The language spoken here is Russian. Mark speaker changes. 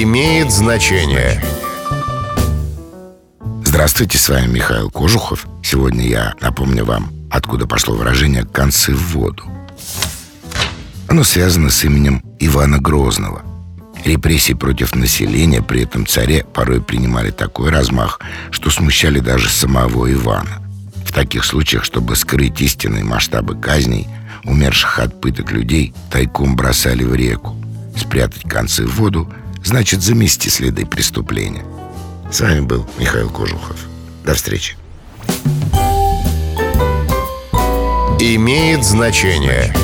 Speaker 1: имеет значение.
Speaker 2: Здравствуйте, с вами Михаил Кожухов. Сегодня я напомню вам, откуда пошло выражение «концы в воду». Оно связано с именем Ивана Грозного. Репрессии против населения при этом царе порой принимали такой размах, что смущали даже самого Ивана. В таких случаях, чтобы скрыть истинные масштабы казней, умерших от пыток людей тайком бросали в реку. Спрятать концы в воду значит замести следы преступления. С вами был Михаил Кожухов. До встречи.
Speaker 1: Имеет значение.